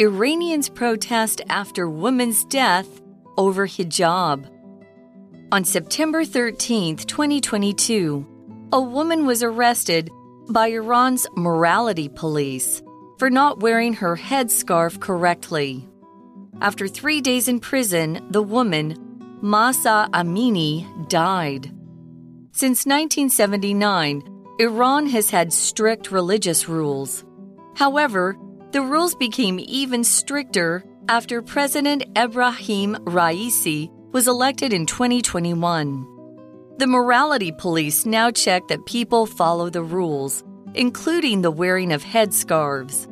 Iranians protest after woman's death over hijab. On September 13, 2022, a woman was arrested by Iran's morality police for not wearing her headscarf correctly. After three days in prison, the woman, Mahsa Amini, died. Since 1979, Iran has had strict religious rules. However, the rules became even stricter after President Ebrahim Raisi was elected in 2021. The morality police now check that people follow the rules, including the wearing of headscarves.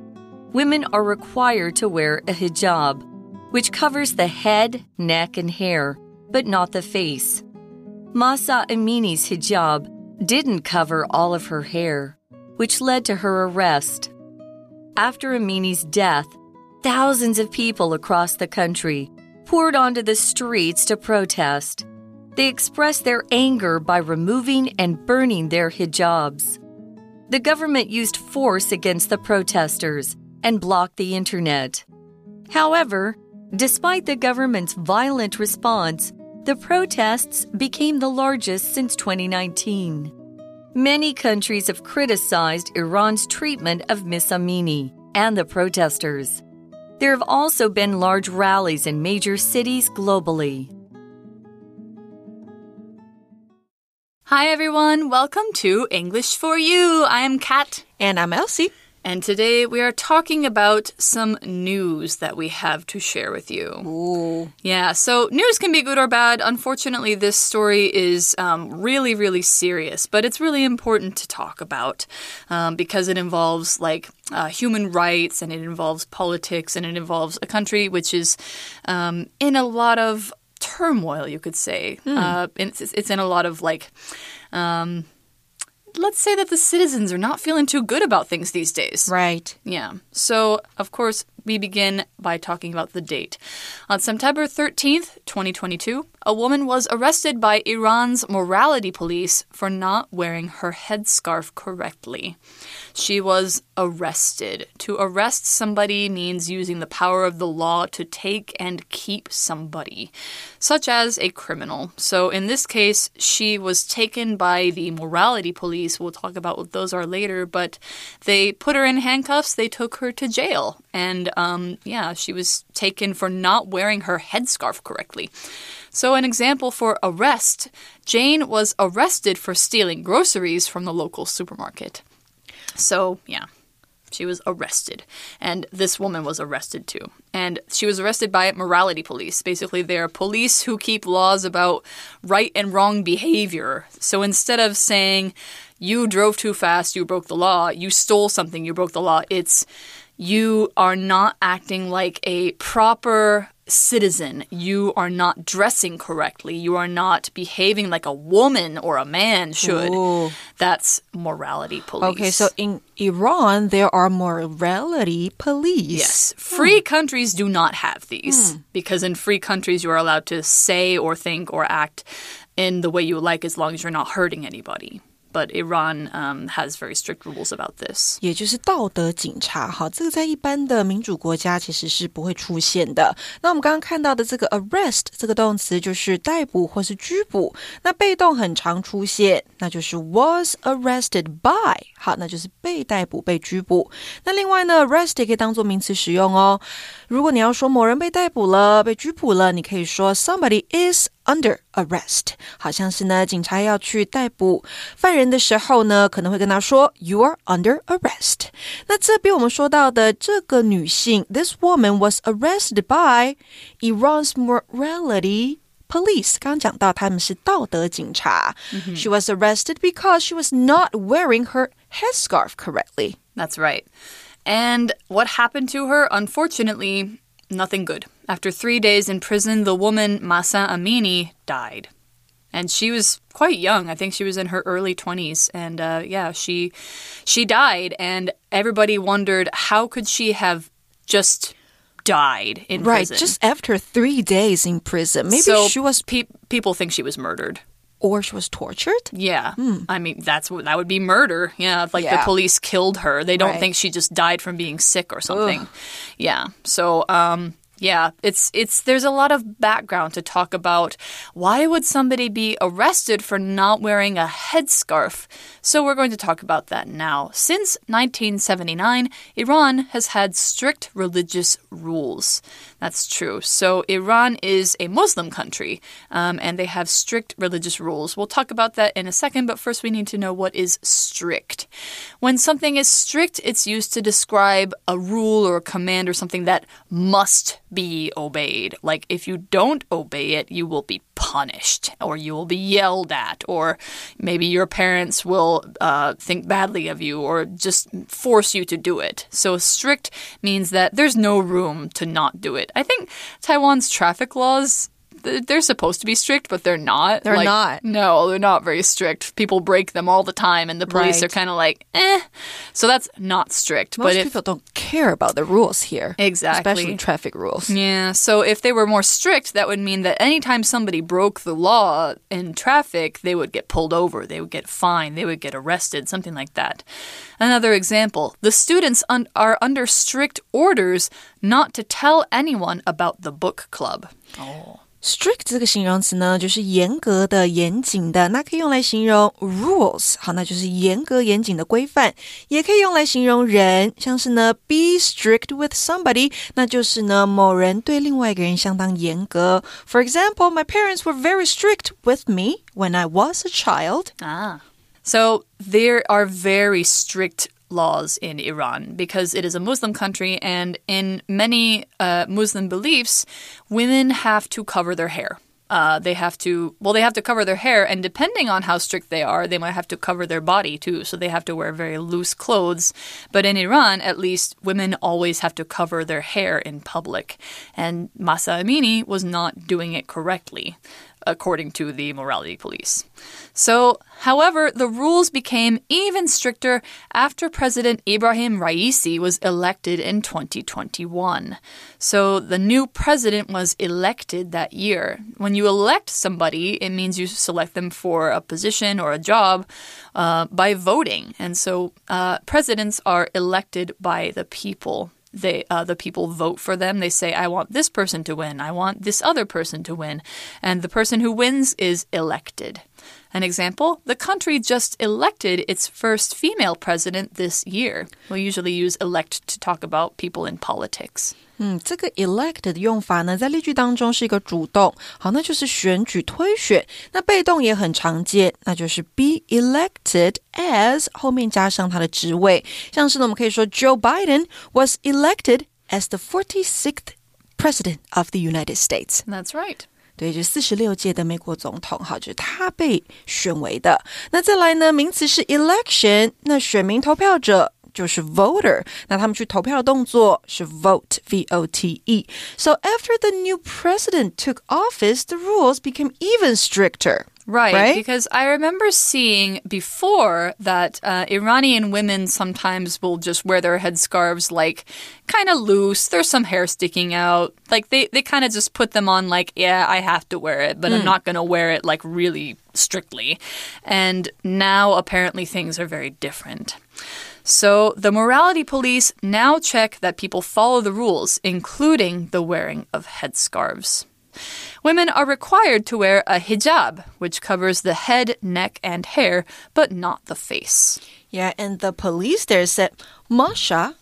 Women are required to wear a hijab, which covers the head, neck, and hair, but not the face. Mahsa Amini's hijab didn't cover all of her hair, which led to her arrest. After Amini's death, thousands of people across the country poured onto the streets to protest. They expressed their anger by removing and burning their hijabs. The government used force against the protesters and blocked the internet. However, despite the government's violent response, the protests became the largest since 2019. Many countries have criticized Iran's treatment of Miss Amini and the protesters. There have also been large rallies in major cities globally. Hi everyone, welcome to English for You. I'm Kat. And I'm Elsie. And today we are talking about some news that we have to share with you. Ooh. Yeah, so news can be good or bad. Unfortunately, this story is um, really, really serious, but it's really important to talk about um, because it involves like uh, human rights and it involves politics and it involves a country which is um, in a lot of turmoil, you could say. Uh, it's, it's in a lot of like. Let's say that the citizens are not feeling too good about things these days. Right. Yeah. So, of course, we begin by talking about the date. On September 13th, 2022, a woman was arrested by Iran's morality police for not wearing her headscarf correctly. She was arrested. To arrest somebody means using the power of the law to take and keep somebody, such as a criminal. So, in this case, she was taken by the morality police. We'll talk about what those are later, but they put her in handcuffs, they took her to jail. And um, yeah, she was taken for not wearing her headscarf correctly. So, an example for arrest Jane was arrested for stealing groceries from the local supermarket. So, yeah, she was arrested. And this woman was arrested too. And she was arrested by morality police. Basically, they're police who keep laws about right and wrong behavior. So instead of saying, you drove too fast, you broke the law, you stole something, you broke the law, it's you are not acting like a proper citizen. You are not dressing correctly. You are not behaving like a woman or a man should. Ooh. That's morality police. Okay, so in Iran, there are morality police. Yes. Hmm. Free countries do not have these hmm. because in free countries you are allowed to say or think or act in the way you like as long as you're not hurting anybody But Iran um, has very strict rules about this. 也就是道德警察，好，这个在一般的民主国家其实是不会出现的。那我们刚刚看到的这个 arrest 这个动词就是逮捕或是拘捕，那被动很常出现，那就是 was arrested by，好，那就是被逮捕、被拘捕。那另外呢，arrest 也可以当做名词使用哦。 如果你要说某人被逮捕了、被拘捕了，你可以说 somebody is under arrest，好像是呢，警察要去逮捕犯人的时候呢，可能会跟他说 you are under arrest。那这边我们说到的这个女性，this woman was arrested by Iran's morality. Police 刚刚讲到他们是道德警察。She was arrested because she was not wearing her headscarf correctly. That's right. And what happened to her? Unfortunately, nothing good. After three days in prison, the woman, Mahsa Amini, died. And she was quite young. I think she was in her early 20s. And uh, yeah, she she died. And everybody wondered how could she have just died in Right, prison? just after three days in prison. Maybe so she was pe- people think she was murdered. Or she was tortured. Yeah. I mean, that's what that would be murder. Yeah. If like the Hmm. Police killed her, they don't Right. think she just died from being sick or something. Yeah. So, um, yeah, it's it's there's a lot of background to talk about why would somebody be arrested for not wearing a headscarf. So we're going to talk about that now. Since 1979, Iran has had strict religious rules. That's true. So Iran is a Muslim country, um, and they have strict religious rules. We'll talk about that in a second, but first we need to know what is strict. When something is strict, it's used to describe a rule or a command or something that must be obeyed. Like if you don't obey it, you will be punished, or you will be yelled at, or maybe your parents will uh, think badly of you, or just force you to do it. So strict means that there's no room to not do it. I think Taiwan's traffic laws. Th- They're supposed to be strict, but they're not. They're Like, not. No, they're not very strict. People break them all the time, and the police Right. are kind of like, eh. So that's not strict. Most but if people don't care about the rules here. Exactly. Especially traffic rules. yeah, so if they were more strict, that would mean that anytime somebody broke the law in traffic, they would get pulled over, they would get fined, they would get arrested, something like that. Another example the students un- are under strict orders not to tell anyone about the book club. Strict 这个形容词呢，就是严格的、严谨的，那可以用来形容 rules，好，那就是严格、严谨的规范，也可以用来形容人，像是呢 be strict with somebody，那就是呢某人对另外一个人相当严格。For example, my parents were very strict with me when I was a child. Ah. So there are very strict laws in Iran because it is a Muslim country, and in many uh, Muslim beliefs, women have to cover their hair. Uh, they have to, well, they have to cover their hair, and depending on how strict they are, they might have to cover their body too. So they have to wear very loose clothes. But in Iran, at least, women always have to cover their hair in public. And Mahsa Amini was not doing it correctly according to the morality police. So, however, the rules became even stricter after President Ebrahim Raisi was elected in 2021. So, the new president was elected that year. When you elect somebody, it means you select them for a position or a job uh, by voting. And so, uh, presidents are elected by the people they uh, the people vote for them. They say, "I want this person to win. I want this other person to win," and the person who wins is elected. An example: the country just elected its first female president this year. We usually use elect to talk about people in politics. 嗯，这个 elect 的用法呢，在例句当中是一个主动，好，那就是选举、推选。那被动也很常见，那就是 be elected as 后面加上他的职位，像是呢，我们可以说 Joe Biden was elected as the 46th president of the United States。That's right. 对，就四十六届的美国总统，好，就是他被选为的。那再来呢，名词是 election，那选民投票者。就是 voter，那他们去投票的动作是 vote，v o t e。So after the new president took office, the rules became even stricter. Right, Right? because I remember seeing before that uh, Iranian women sometimes will just wear their headscarves like kind of loose. There's some hair sticking out. Like they, they kind of just put them on like, yeah, I have to wear it, but I'm not going to wear it like really strictly. And now apparently things are very different. So the morality police now check that people follow the rules, including the wearing of headscarves. Women are required to wear a hijab, which covers the head, neck, and hair, but not the face. Yeah, and the police there said, Masha,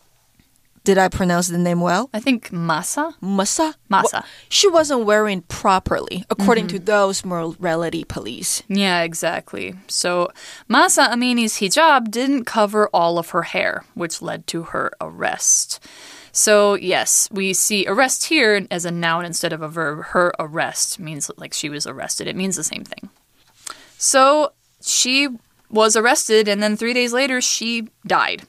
did I pronounce the name well? I think masa. Masa? Masa. Well, she wasn't wearing properly, according to mm-hmm. those morality police. Yeah, exactly. So Mahsa Amini's hijab didn't cover all of her hair, which led to her arrest. So, yes, we see arrest here as a noun instead of a verb. Her arrest means like she was arrested. It means the same thing. So, she was arrested, and then three days later, she died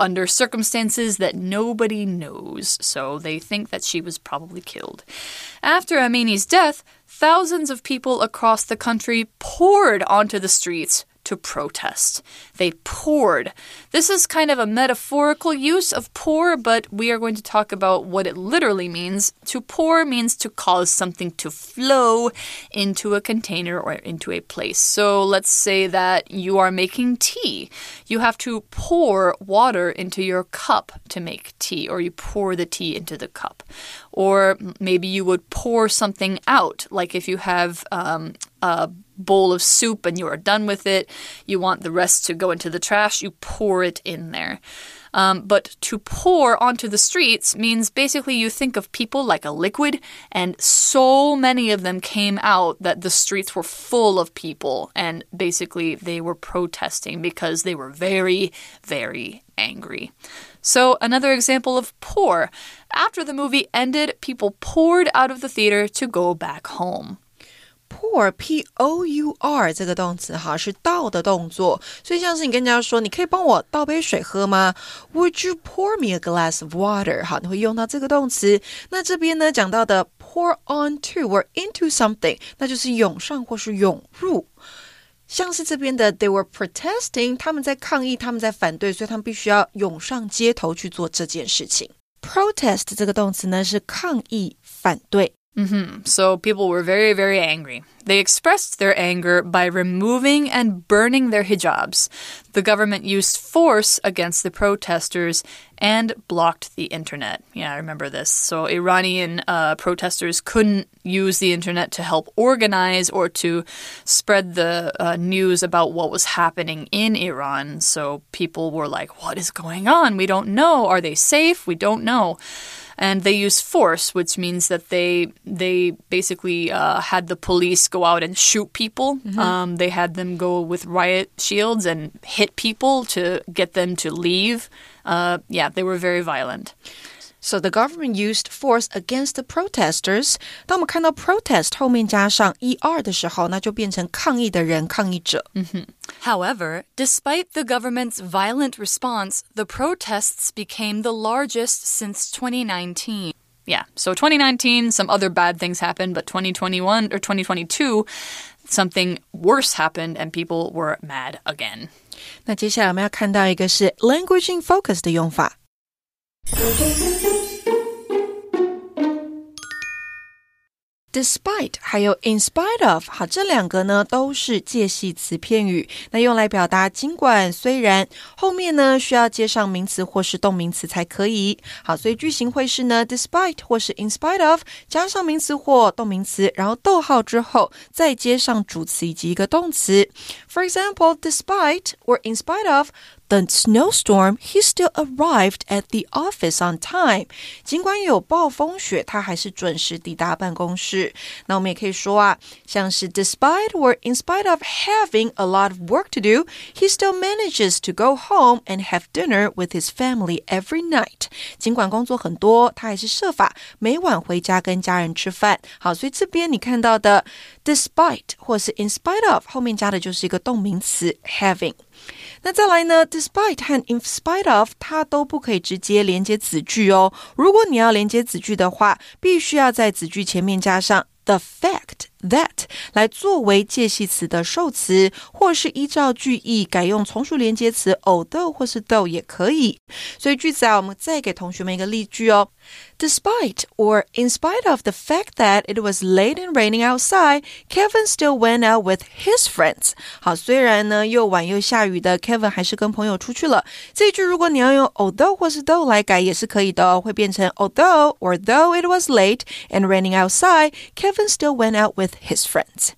under circumstances that nobody knows. So, they think that she was probably killed. After Amini's death, thousands of people across the country poured onto the streets to protest. They poured. This is kind of a metaphorical use of pour, but we are going to talk about what it literally means. To pour means to cause something to flow into a container or into a place. So let's say that you are making tea. You have to pour water into your cup to make tea, or you pour the tea into the cup. Or maybe you would pour something out, like if you have um, a bowl of soup and you are done with it, you want the rest to go into the trash, you pour it in there. Um, but to pour onto the streets means basically you think of people like a liquid, and so many of them came out that the streets were full of people, and basically they were protesting because they were very, very angry. So, another example of pour. After the movie ended, people poured out of the theater to go back home. Pour p o u r 这个动词哈是倒的动作，所以像是你跟人家说，你可以帮我倒杯水喝吗？Would you pour me a glass of water？好，你会用到这个动词。那这边呢讲到的 pour onto or into something，那就是涌上或是涌入。像是这边的 they were protesting，他们在抗议，他们在反对，所以他们必须要涌上街头去做这件事情。Protest 这个动词呢是抗议、反对。Mm -hmm. So people were very, very angry. They expressed their anger by removing and burning their hijabs. The government used force against the protesters and blocked the internet. Yeah, I remember this. So Iranian uh, protesters couldn't use the internet to help organize or to spread the uh, news about what was happening in Iran. So people were like, what is going on? We don't know. Are they safe? We don't know and they used force, which means that they they basically uh, had the police go out and shoot people. Mm -hmm. um, they had them go with riot shields and hit people to get them to leave. Uh, yeah, they were very violent. So the government used force against the protesters. 当我们看到 protest 后面加上 er 的时候，那就变成抗议的人、抗议者。Mm -hmm. However, despite the government's violent response, the protests became the largest since 2019. Yeah, so 2019, some other bad things happened, but 2021 or 2022, something worse happened and people were mad again. 那接下来我们要看到一个是 language in focus 的用法。 Despite 还有 in spite of，好，这两个呢都是介系词片语，那用来表达尽管、虽然，后面呢需要接上名词或是动名词才可以。好，所以句型会是呢，despite 或是 in spite of 加上名词或动名词，然后逗号之后再接上主词以及一个动词。For example, despite or in spite of the snowstorm, he still arrived at the office on time. 尽管有暴风雪，他还是准时抵达办公室。那我们也可以说啊，像是 despite or in spite of having a lot of work to do, he still manages to go home and have dinner with his family every night. 尽管工作很多，他还是设法每晚回家跟家人吃饭。好，所以这边你看到的 despite 或是 in spite of 后面加的就是一个动名词 having。那再来呢？Despite 和 in spite of 它都不可以直接连接子句哦。如果你要连接子句的话，必须要在子句前面加上 the fact。that 来作为介系词的受词，或是依照句意改用从属连接词 although 或是 though 也可以。所以句子啊，我们再给同学们一个例句哦。Despite or in spite of the fact that it was late and raining outside, Kevin still went out with his friends. 好，虽然呢又晚又下雨的，Kevin 还是跟朋友出去了。这句如果你要用 although 或是 though 来改也是可以的哦，会变成 although or though it was late and raining outside, Kevin still went out with his friends.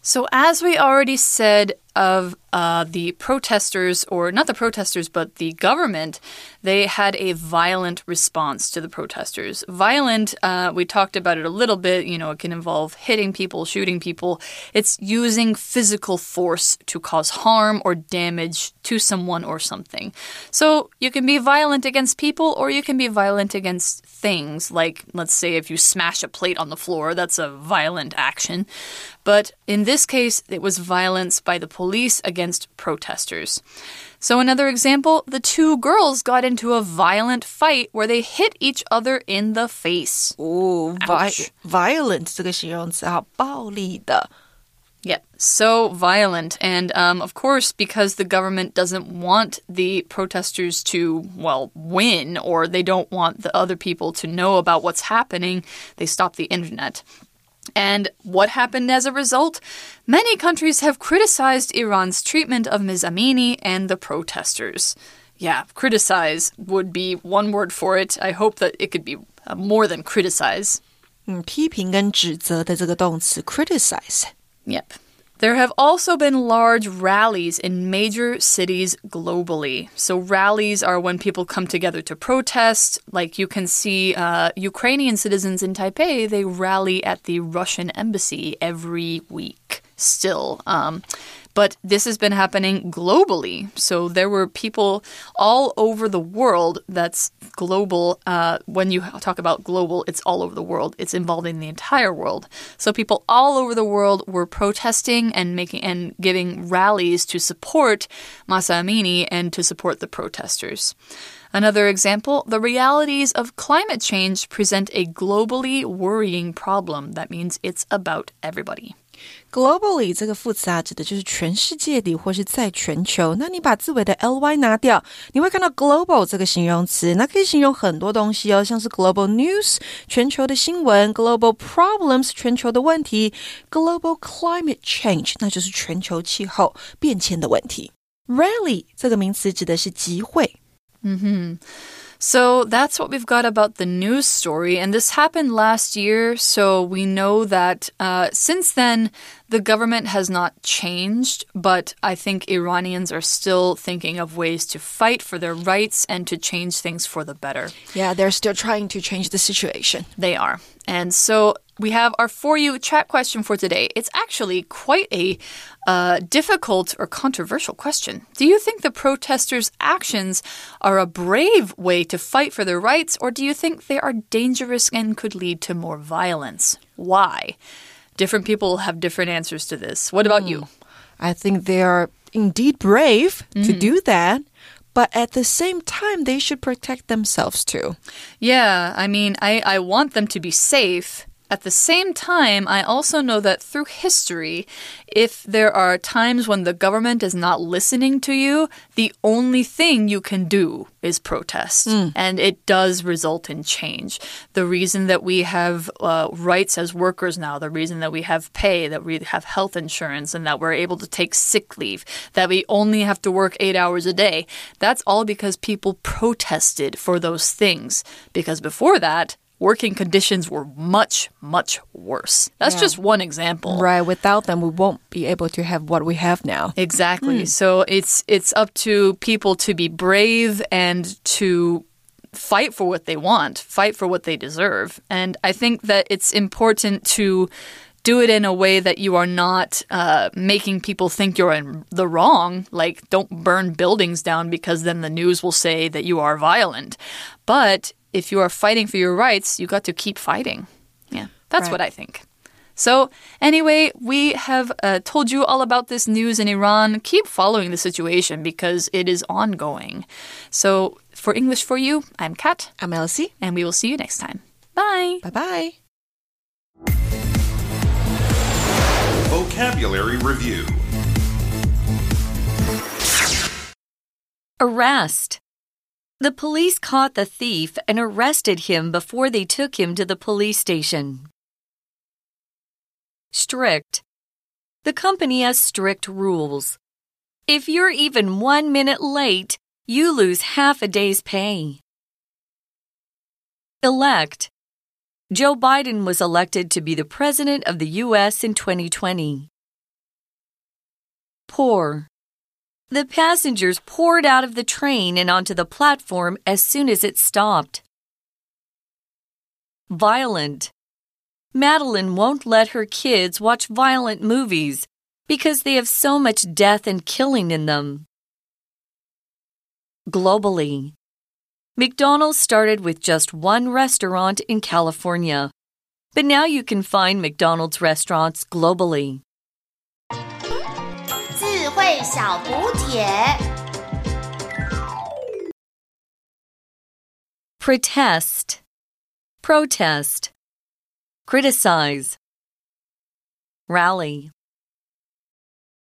So, as we already said of uh, the protesters, or not the protesters, but the government, they had a violent response to the protesters. Violent, uh, we talked about it a little bit. You know, it can involve hitting people, shooting people. It's using physical force to cause harm or damage to someone or something. So you can be violent against people, or you can be violent against things. Like, let's say, if you smash a plate on the floor, that's a violent action. But in this case, it was violence by the police police against protesters. So, another example the two girls got into a violent fight where they hit each other in the face. Oh, vi violent 这个形容词好，暴力的。 Yep, so violent. And um, of course, because the government doesn't want the protesters to, well, win, or they don't want the other people to know about what's happening, they stop the internet. And what happened as a result? Many countries have criticized Iran's treatment of Ms. Amini and the protesters. Yeah, criticize would be one word for it. I hope that it could be uh, more than criticize. 嗯，批评跟指责的这个动词 criticize。 Yep. There have also been large rallies in major cities globally. So, rallies are when people come together to protest. Like you can see uh, Ukrainian citizens in Taipei, they rally at the Russian embassy every week still. Um, but this has been happening globally. So there were people all over the world. That's global. Uh, when you talk about global, it's all over the world. It's involving the entire world. So people all over the world were protesting and making and giving rallies to support Mahsa Amini and to support the protesters. Another example, the realities of climate change present a globally worrying problem. That means it's about everybody. Globally 这个副词啊，指的就是全世界的或是在全球。那你把字尾的 ly 拿掉，你会看到 global 这个形容词，那可以形容很多东西哦，像是 global news 全球的新闻，global problems 全球的问题，global climate change 那就是全球气候变迁的问题。Rally 这个名词指的是集会。嗯哼 So that's what we've got about the news story. And this happened last year. So we know that uh, since then, the government has not changed. But I think Iranians are still thinking of ways to fight for their rights and to change things for the better. Yeah, they're still trying to change the situation. They are. And so we have our For You chat question for today. It's actually quite a uh, difficult or controversial question. Do you think the protesters' actions are a brave way to fight for their rights, or do you think they are dangerous and could lead to more violence? Why? Different people have different answers to this. What about you? Hmm. I think they are indeed brave to hmm. do that, but at the same time, they should protect themselves too. Yeah, I mean, I, I want them to be safe. At the same time, I also know that through history, if there are times when the government is not listening to you, the only thing you can do is protest. And it does result in change. The reason that we have uh, rights as workers now, the reason that we have pay, that we have health insurance, and that we're able to take sick leave, that we only have to work eight hours a day, that's all because people protested for those things. Because before that, working conditions were much, much worse. That's Yeah. just one example. Right. Without them, we won't be able to have what we have now. Exactly. So it's it's up to people to be brave and to fight for what they want, fight for what they deserve. And I think that it's important to do it in a way that you are not uh, making people think you're in the wrong. Like, don't burn buildings down because then the news will say that you are violent. But if you are fighting for your rights, you got to keep fighting. Yeah, that's Right. what I think. So, anyway, we have uh, told you all about this news in Iran. Keep following the situation because it is ongoing. So, for English for You, I'm Kat, I'm Elsie. and we will see you next time. Bye. Bye bye. Vocabulary Review Arrest. The police caught the thief and arrested him before they took him to the police station. Strict. The company has strict rules. If you're even one minute late, you lose half a day's pay. Elect. Joe Biden was elected to be the President of the U.S. in 2020. Pour. The passengers poured out of the train and onto the platform as soon as it stopped. Violent. Madeline won't let her kids watch violent movies because they have so much death and killing in them. Globally. McDonald's started with just one restaurant in California, but now you can find McDonald's restaurants globally. 智慧小补帖。 Protest. Protest. Criticize. Rally.